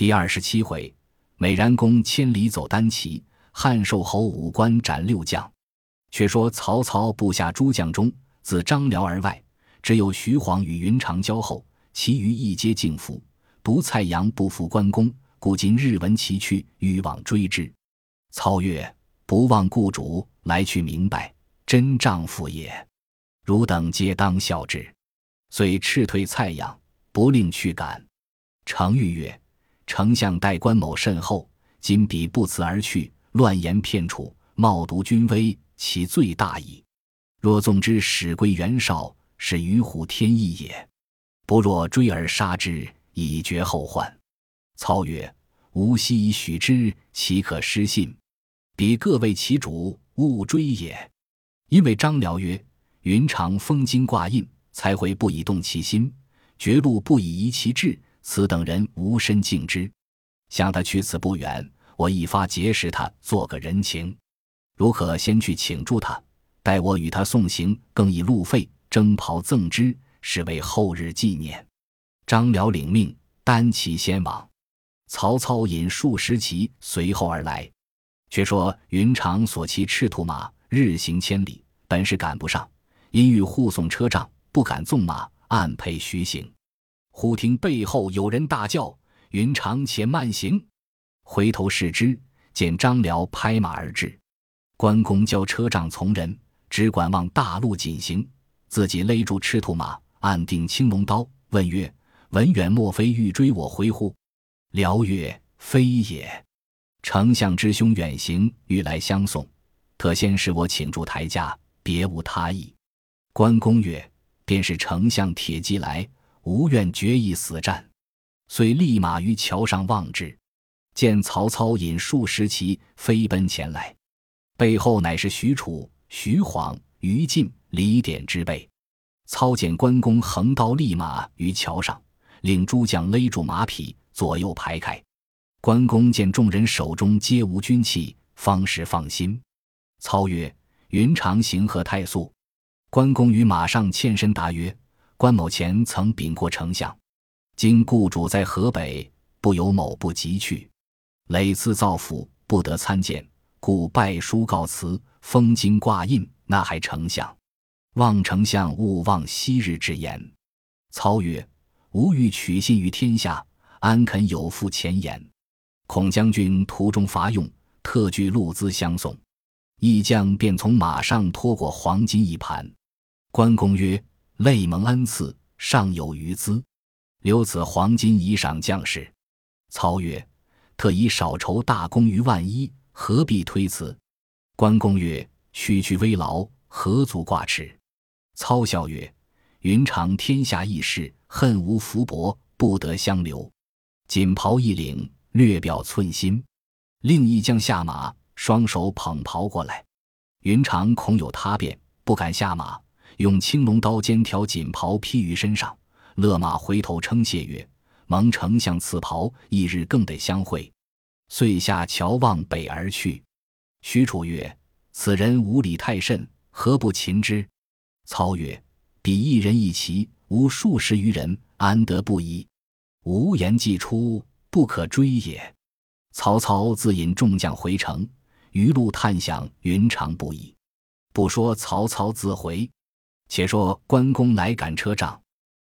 第二十七回，美髯公千里走单骑，汉寿侯五关斩六将。却说曹操部下诸将中，自张辽而外，只有徐晃与云长交厚，其余一皆敬服。独蔡阳不服关公，故今日闻其去，欲往追之。操曰：“不忘故主，来去明白，真丈夫也。汝等皆当效之。”遂斥退蔡阳，不令去赶。程昱曰。丞相待关某甚厚，今彼不辞而去，乱言骗楚，冒渎君威，其罪大矣。若纵之，使归袁绍，是与虎添翼也。不若追而杀之，以绝后患。操曰：“吾昔已许之，岂可失信？彼各为其主，勿追也。”因为张辽曰：“云长封金挂印，才会不以动其心，绝路不以移其志。”此等人无身敬之，想他去此不远，我一发结识他，做个人情。如可先去请住他，待我与他送行，更以路费征袍赠之，是为后日纪念。张辽领命，单骑先往。曹操引数十骑随后而来。却说云长所骑赤兔马，日行千里，本是赶不上，因欲护送车仗，不敢纵马，暗配徐行。忽听背后有人大叫：“云长，且慢行！”回头视之，见张辽拍马而至。关公教车仗从人，只管往大路紧行，自己勒住赤兔马，按定青龙刀，问曰：“文远莫非欲追我回乎？”辽曰：“非也，丞相之兄远行，欲来相送，特先使我请住台驾，别无他意。”关公曰：“便是丞相铁骑来。”无愿决一死战，遂立马于桥上望之，见曹操引数十骑飞奔前来，背后乃是许褚、徐晃、于禁、李典之辈。操见关公横刀立马于桥上，令诸将勒住马匹，左右排开。关公见众人手中皆无军器，方时放心。操曰：“云长行何太速？”关公于马上欠身答曰。关某前曾禀过丞相，今故主在河北，不由某不急去，累次造府，不得参见，故拜书告辞，封金挂印，那还丞相？望丞相勿忘昔日之言。操曰：“吾欲取信于天下，安肯有负前言？孔将军途中乏用，特具路资相送。”义将便从马上拖过黄金一盘。关公曰。累蒙恩赐，尚有余资，留此黄金以赏将士。操曰：“特以少酬大功于万一，何必推辞？”关公曰：“区区微劳，何足挂齿？”操笑曰：“云长天下义士，恨无福薄，不得相留。锦袍一领，略表寸心。”另一将下马，双手捧袍过来。云长恐有他变，不敢下马。用青龙刀尖挑锦袍披于身上，勒马回头称谢曰：“蒙丞相赐袍，翌日更得相会。”遂下桥望北而去。许褚曰：“此人无礼太甚，何不擒之？”操曰：“彼一人一骑，无数十余人，安得不依？无言既出，不可追也。”曹操自引众将回城，余路探想云长不已。不说曹操自回。且说关公来赶车仗，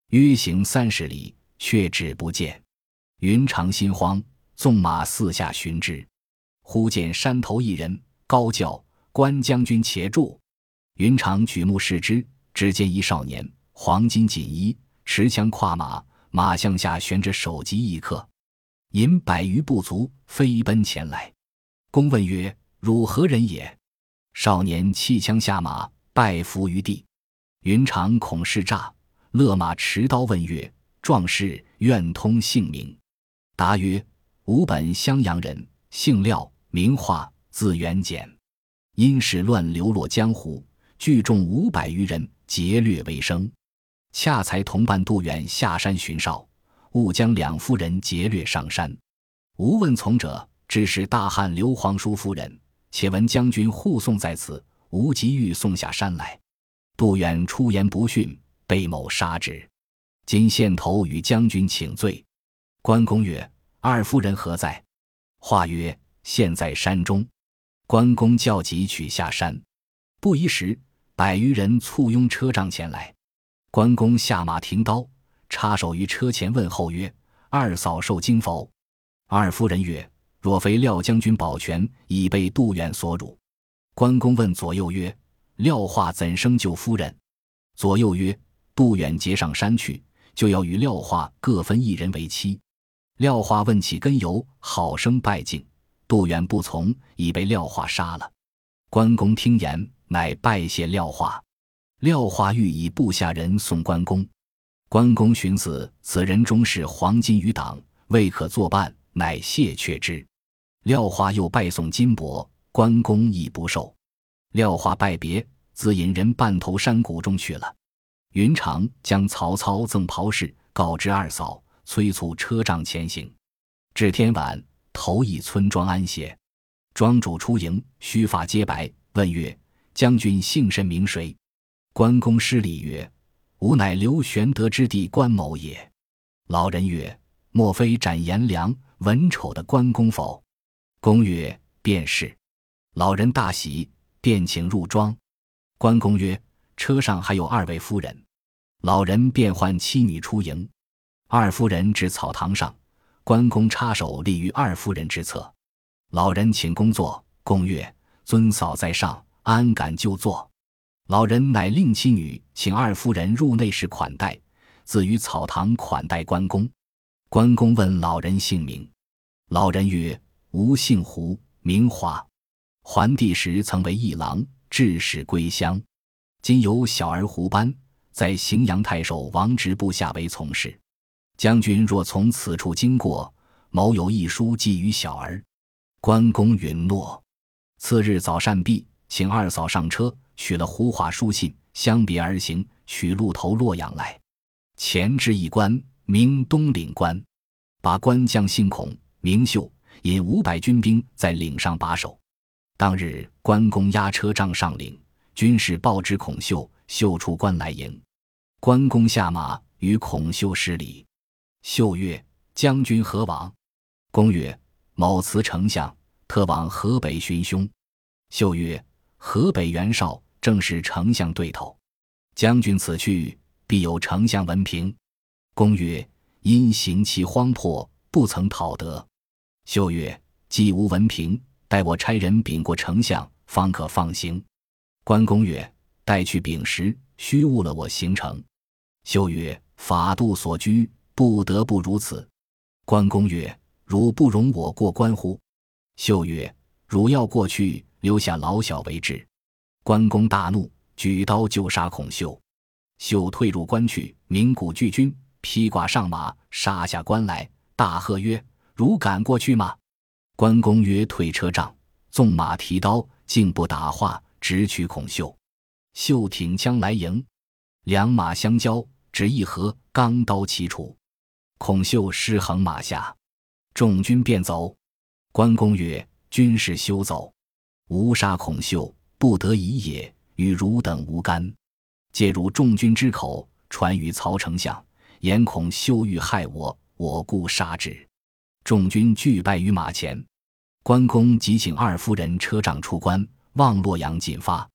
约行三十里，却只不见。云长心慌，纵马四下寻之。忽见山头一人，高叫：“关将军且住！”云长举目视之，只见一少年，黄金锦衣，持枪跨马，马项下悬着首级一刻，引百余步卒飞奔前来。公问曰：“汝何人也？”少年弃枪下马，拜伏于地。云长恐是诈，勒马持刀问曰：“壮士愿通姓名？”答曰：“吾本襄阳人，姓廖，名化，字元简。因使乱流落江湖，聚众五百余人，劫掠为生。恰才同伴杜远下山巡哨，误将两夫人劫掠上山。吾问从者，知是大汉刘皇叔夫人。且闻将军护送在此，吾急欲送下山来。”杜远出言不逊，被某杀之。今县头与将军请罪。关公曰：“二夫人何在？”话曰：“现在山中。”关公叫急取下山。不一时，百余人簇拥车仗前来。关公下马停刀，插手于车前问候曰：“二嫂受惊否？”二夫人曰：“若非廖将军保全，已被杜远所辱。”关公问左右曰：“廖化怎生救夫人？”左右曰：“杜远结上山去，就要与廖化各分一人为妻。”廖化问起根由，好生拜敬。杜远不从，已被廖化杀了。关公听言，乃拜谢廖化。廖化欲以部下人送关公。关公寻思此人终是黄金余党，未可作伴，乃谢却之。廖化又拜送金帛，关公亦不受。廖化拜别。自引人半投山谷中去了。云长将曹操赠袍饰告知二嫂，催促车仗前行。至天晚，投一村庄安歇。庄主出迎，须发皆白，问曰：“将军姓甚名谁？”关公施礼曰：“吾乃刘玄德之弟关某也。”老人曰：“莫非斩颜良、文丑的关公否？”公曰：“便是。”老人大喜，便请入庄。关公曰：“车上还有二位夫人。”老人便唤妻女出迎。二夫人至草堂上，关公插手立于二夫人之侧。老人请公坐。公曰：“尊嫂在上，安敢就坐？”老人乃令妻女请二夫人入内室款待，自于草堂款待关公。关公问老人姓名，老人曰：“吾姓胡，名华。桓帝时曾为一郎。”致使归乡，今有小儿胡班在荥阳太守王直部下为从事。将军若从此处经过，某有一书寄于小儿。关公允诺。次日早膳毕，请二嫂上车，取了胡华书信，相别而行，取路投洛阳来。前至一关，名东岭关，把关将姓孔，名秀，引五百军兵在岭上把守。当日，关公押车仗上岭，军士报知孔秀，秀出关来迎。关公下马，与孔秀施礼。秀曰：“将军何往？”公曰：“某辞丞相，特往河北寻兄。”秀曰：“河北袁绍正是丞相对头，将军此去，必有丞相闻凭。”公曰：“因行其荒迫，不曾讨得。”秀曰：“既无闻凭。”待我差人禀过丞相，方可放行。关公曰：“待去禀时，须误了我行程。”秀曰：“法度所拘，不得不如此。”关公曰：“汝不容我过关乎？”秀曰：“汝要过去，留下老小为之。”关公大怒，举刀就杀孔秀。秀退入关去，鸣鼓拒军，披挂上马，杀下关来，大喝曰：“汝敢过去吗？”关公曰：“退车仗，纵马提刀，竟不打话，直取孔秀。秀挺枪来迎，两马相交，只一合，钢刀齐出。孔秀失衡马下，众军便走。关公曰：‘军士休走，吾杀孔秀，不得已也，与汝等无干。借入众军之口，传与曹丞相，言孔秀欲害我，我故杀之。’众军俱败于马前。”关公即请二夫人车仗出关，望洛阳进发。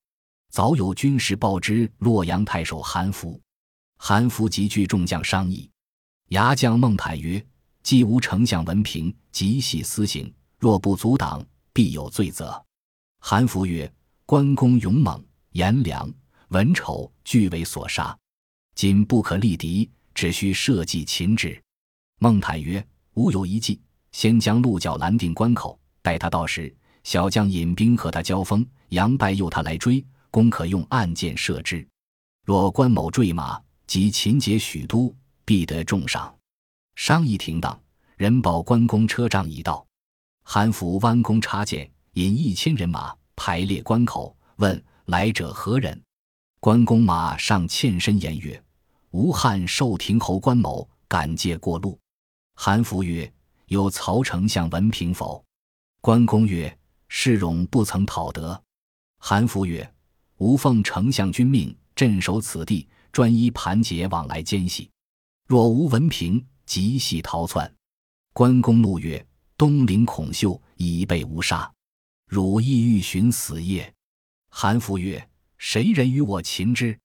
早有军士报知洛阳太守韩福，韩福即聚众将商议。牙将孟坦曰：“既无丞相文凭，即系私刑，若不阻挡，必有罪责。”韩福曰：“关公勇猛，颜良、文丑俱为所杀，今不可力敌，只需设计擒之。”孟坦曰：“吾有一计，先将鹿角拦定关口。”待他到时，小将引兵和他交锋，杨败诱他来追，公可用暗箭射之。若关某坠马，即擒解许都，必得重赏。商议停当，人报关公车仗已到。韩福弯弓插箭，引一千人马排列关口，问来者何人。关公马上欠身言曰：“吴汉寿亭侯关某敢借过路。”韩福曰：“有曹丞相文凭否？”关公曰：“世荣不曾讨得。”韩福曰：“吾奉丞相君命，镇守此地，专依盘结往来奸细。若无文凭，即系逃窜。”关公怒曰：“东陵孔秀已被无杀，汝意欲寻死也？”韩福曰：“谁人与我擒之？”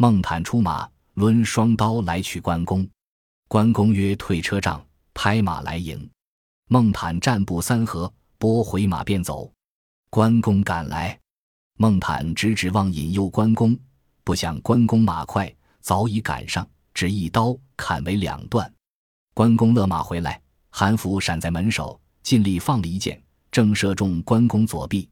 孟坦出马，抡双刀来取关公。关公曰：“退车仗，拍马来迎。”孟坦战步三合，拨回马便走。关公赶来，孟坦直指望引诱关公，不想关公马快，早已赶上，只一刀砍为两段。关公勒马回来，韩福闪在门首，尽力放了一箭，正射中关公左臂。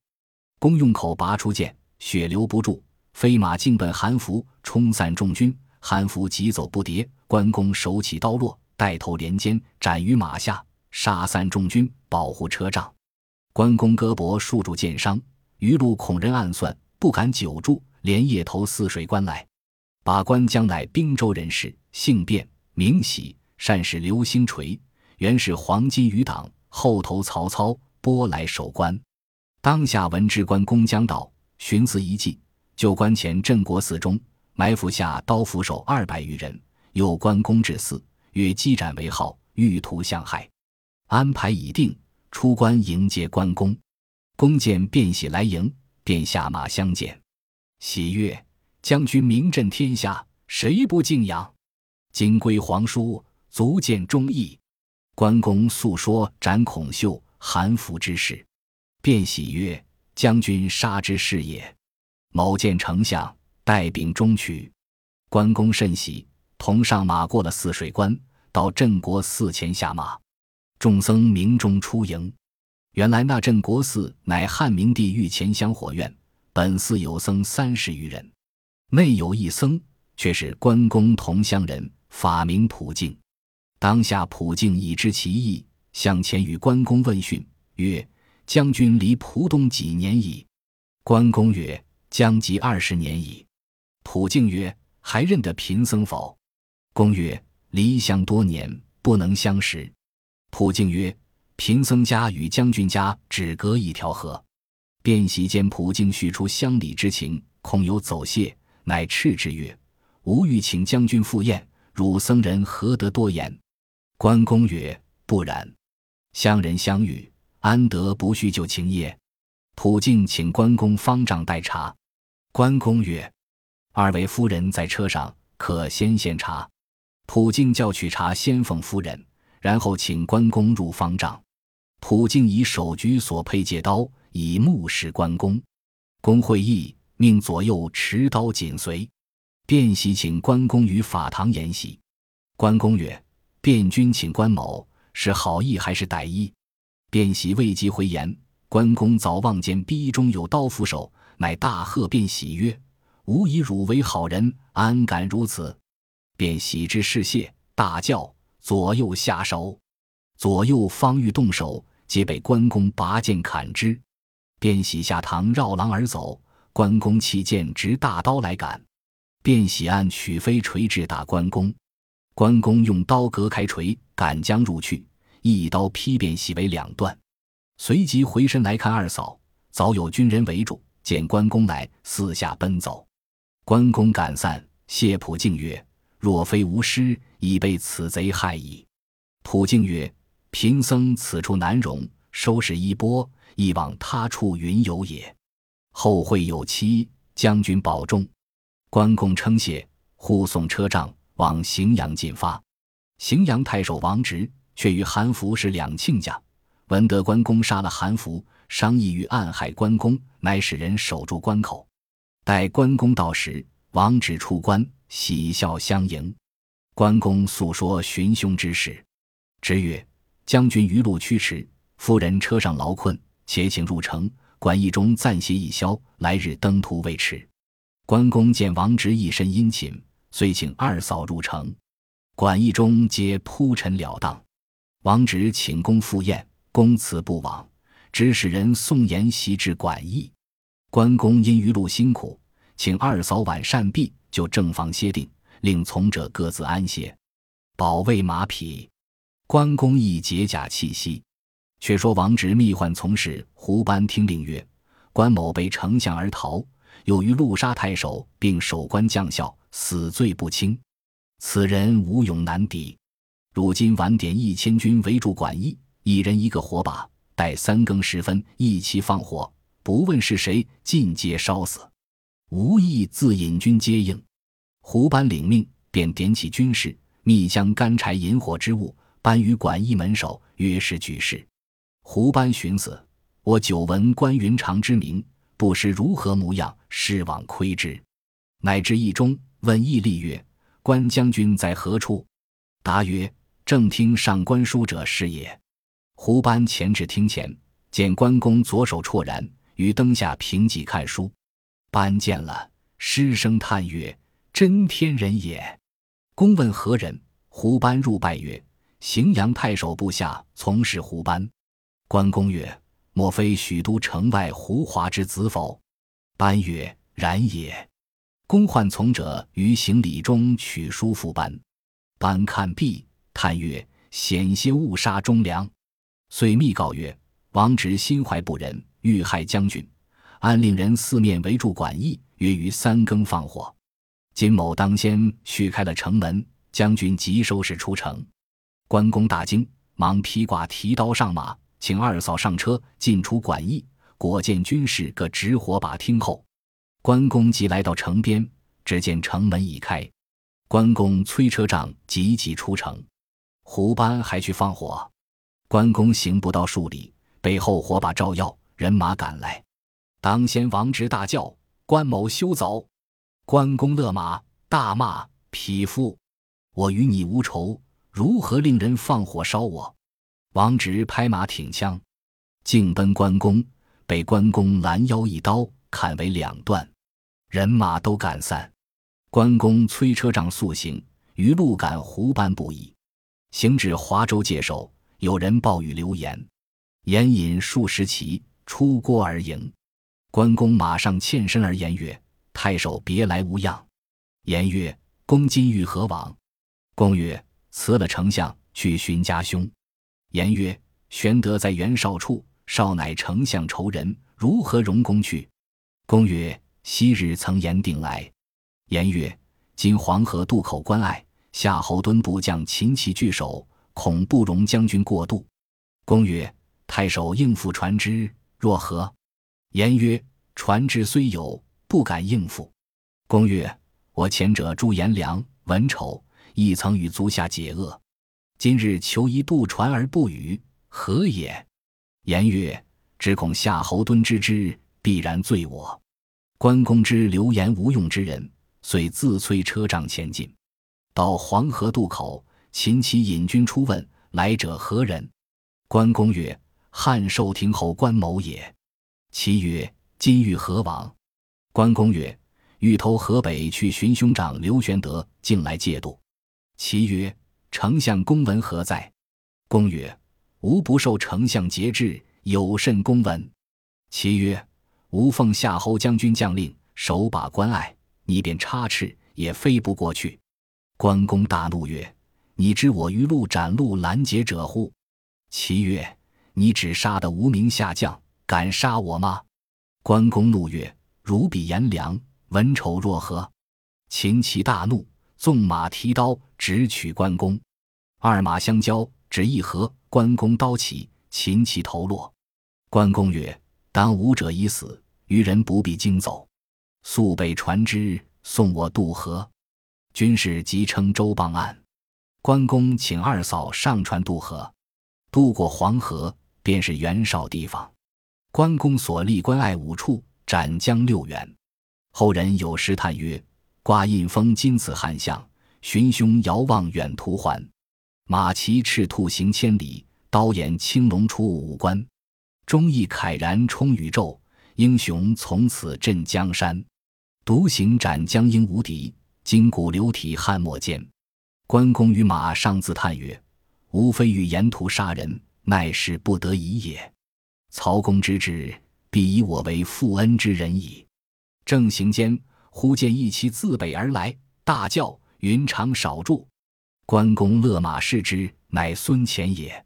公用口拔出剑，血流不住，飞马径奔韩福，冲散众军。韩福急走不迭，关公手起刀落，带头连肩斩于马下。杀散众军，保护车仗。关公胳膊数处箭伤，余路恐人暗算，不敢久住，连夜投泗水关来。把关将乃滨州人士，姓卞，名喜，善使流星锤，原是黄金余党，后投曹操，拨来守关。当下闻知关公将到，寻思一计，就关前镇国寺中埋伏下刀斧手二百余人，诱关公至寺，曰：“击斩为号，欲图相害。”安排已定，出关迎接关公。公见卞喜来迎，便下马相见。喜曰：“将军名震天下，谁不敬仰？今归皇叔，足见忠义。”关公诉说斩孔秀、韩福之事。卞喜曰：“将军杀之是也。”某见丞相，带禀中取。关公甚喜，同上马过了泗水关，到镇国寺前下马。众僧鸣钟出迎，原来那镇国寺乃汉明帝御前香火院，本寺有僧三十余人，内有一僧却是关公同乡人，法名普净。当下普净已知其意，向前与关公问讯，曰：“将军离蒲东几年矣？”关公曰：“将及二十年矣。”普净曰：“还认得贫僧否？”公曰：“离乡多年，不能相识。”普净曰：“贫僧家与将军家只隔一条河。”便席间，普净叙出乡里之情，恐有走谢，乃斥之曰：“吾欲请将军赴宴，汝僧人何得多言？”关公曰：“不然，乡人相遇，安得不叙旧情也？”普净请关公方丈代茶。关公曰：“二位夫人在车上，可先献茶。”普净叫取茶，先奉夫人。然后请关公入方丈，普净以手举所佩戒刀，以目视关公。公会意，命左右持刀紧随。卞喜请关公于法堂演习。关公曰：“卞君请关某是好意还是歹意？”卞喜未及回言，关公早望见壁中有刀斧手，乃大喝卞喜曰：“吾以汝为好人，安敢如此？”卞喜之事谢，大叫。左右下手，左右方欲动手，皆被关公拔剑砍之。卞喜下堂绕廊而走，关公弃剑执大刀来赶。卞喜按取飞锤掷打关公，关公用刀隔开锤，赶将入去，一刀劈卞喜为两段。随即回身来看二嫂，早有军人围住，见关公来，四下奔走。关公赶散，谢普敬曰。若非无师，已被此贼害矣。普净曰：“贫僧此处难容，收拾衣钵，亦往他处云游也。后会有期，将军保重。”关公称谢，护送车仗往荥阳进发。荥阳太守王直却与韩福是两亲家，闻得关公杀了韩福，商议欲暗害关公，乃使人守住关口。待关公到时，王直出关。喜笑相迎，关公诉说寻凶之事，直曰：“将军余路驱驰，夫人车上劳困，且请入城，馆驿中暂歇一宵，来日登途未迟。”关公见王直一身殷勤，遂请二嫂入城。馆驿中皆铺陈了当，王直请公赴宴，公辞不往，只使人送筵席至馆驿。关公因余路辛苦，请二嫂晚膳毕。就正房歇定，令从者各自安歇，保卫马匹。关公亦解甲气息。却说王直密唤从事胡班听令曰：“关某被丞相而逃，又于路杀太守，并守关将校，死罪不轻。此人无勇难敌。如今晚点一千军围住馆驿，一人一个火把，待三更时分一齐放火，不问是谁，尽皆烧死。无意自引军接应。胡班领命，便点起军士，密将干柴引火之物搬于馆驿门首，约是举事。胡班寻思：我久闻关云长之名，不识如何模样，失往窥之。乃至驿中问驿吏曰：“关将军在何处？”答曰：“正听上官书者是也。”胡班前至厅前，见关公左手绰然于灯下凭几看书。班见了，失声叹曰：“真天人也！”公问何人，胡班入拜曰：“荥阳太守部下从事胡班。”关公曰：“莫非许都城外胡华之子否？”班曰：“然也。”公唤从者于行礼中取书副班。班看毕，叹曰：“险些误杀忠良。”遂密告曰：“王直心怀不仁，欲害将军，安令人四面围住馆驿，约于三更放火。金某当先续开了城门，将军急收拾出城。”关公大惊，忙披挂提刀上马。请二嫂上车，进出馆驿，果见军士各执火把听候。关公即来到城边，只见城门已开，关公催车仗，急急出城。胡班还去放火，关公行不到数里，背后火把照耀，人马赶来。当先王直大叫：“关某休走！”关公勒马，大骂：“匹夫！我与你无仇，如何令人放火烧我？”王直拍马挺枪，径奔关公，被关公拦腰一刀砍为两段，人马都赶散。关公催车仗速行，余路赶胡班不已。行至华州界首，有人报与刘言，言引数十骑出郭而迎。关公马上欠身而言曰：“太守别来无恙？”言曰：“公今欲何往？”公曰：“辞了丞相，去寻家兄。”言曰：“玄德在袁绍处，绍乃丞相仇人，如何容公去？”公曰：“昔日曾言定来。”言曰：“今黄河渡口关隘，夏侯惇部将秦齐聚守，恐不容将军过渡。”公曰：“太守应付船只，若何？”言曰：“船只虽有，不敢应付。”公曰：“我前者朱颜良、文丑，亦曾与足下解厄。”今日求一渡船而不语，何也？言曰：“只恐夏侯惇知之，必然罪我。”关公知流言无用之人，遂自催车仗前进。到黄河渡口，秦齐引军出问：“来者何人？”关公曰：“汉寿亭侯关某也。”其曰：“今欲何往？”关公曰：“欲投河北去寻兄长刘玄德，进来借渡。”其曰：丞相公文何在？公曰：“吾不受丞相节制，有甚公文？”其曰：“吾奉夏侯将军将令，守把关隘，你便插翅也飞不过去。”关公大怒曰：“你知我于路斩路拦截者乎？”其曰：“你只杀得无名下将，敢杀我吗？”关公怒曰：“如比颜良、文丑若何？”秦齐大怒，纵马提刀直取关公。二马相交，只一合，关公刀起，秦其头落。关公曰：“当武者已死，余人不必惊走，速备船只，送我渡河。”军士即称周傍岸。关公请二嫂上船渡河，渡过黄河，便是袁绍地方。关公所立关隘五处，斩将六员。后人有诗叹曰：“挂印封金此汉相，寻兄遥望远途还。”马骑赤兔行千里，刀眼青龙出五关。忠义慨然冲宇宙，英雄从此镇江山。独行斩将应无敌，筋骨流体汉莫见。关公与马上自叹曰：“吾非欲沿途杀人，奈是不得已也。曹公之志，必以我为负恩之人矣。”正行间，忽见一骑自北而来，大叫：“云长少住！”关公勒马视之，乃孙乾也。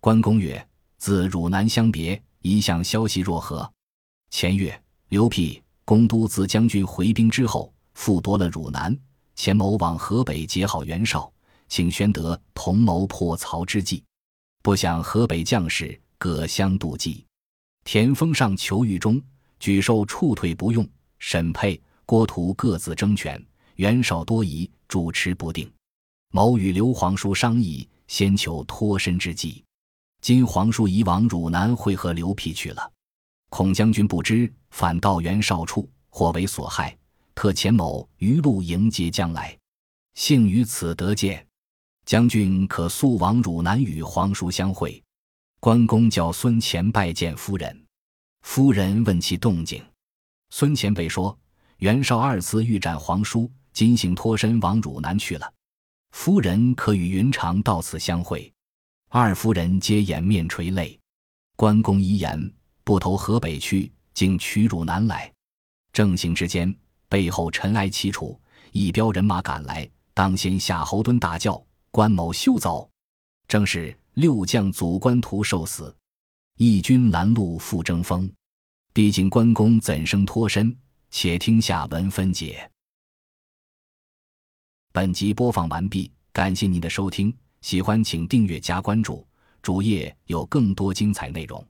关公曰：“自汝南相别，一向消息若何？”乾曰：“刘辟、公都自将军回兵之后，复夺了汝南。钱某往河北结好袁绍，请玄德同谋破曹之计。不想河北将士各相妒忌。田丰上求狱中，举寿触退不用。沈沛、郭图各自争权，袁绍多疑，主持不定。某与刘皇叔商议，先求脱身之计。今皇叔已往汝南会合刘辟去了，孔将军不知，反到袁绍处，或为所害。特遣某于路迎接将来，幸于此得见。将军可速往汝南与皇叔相会。关公叫孙乾拜见夫人，夫人问其动静。孙乾北说：“袁绍二次欲斩皇叔，今行脱身往汝南去了。夫人可与云长到此相会。”二夫人皆掩面垂泪。关公遗言：不投河北去，竟取汝南来。正行之间，背后尘埃齐楚，一彪人马赶来，当先夏侯惇大叫。关某休走！正是六将阻关图受死，义军拦路复争锋。毕竟关公怎生脱身？且听下文分解。本集播放完毕，感谢您的收听，喜欢请订阅加关注，主页有更多精彩内容。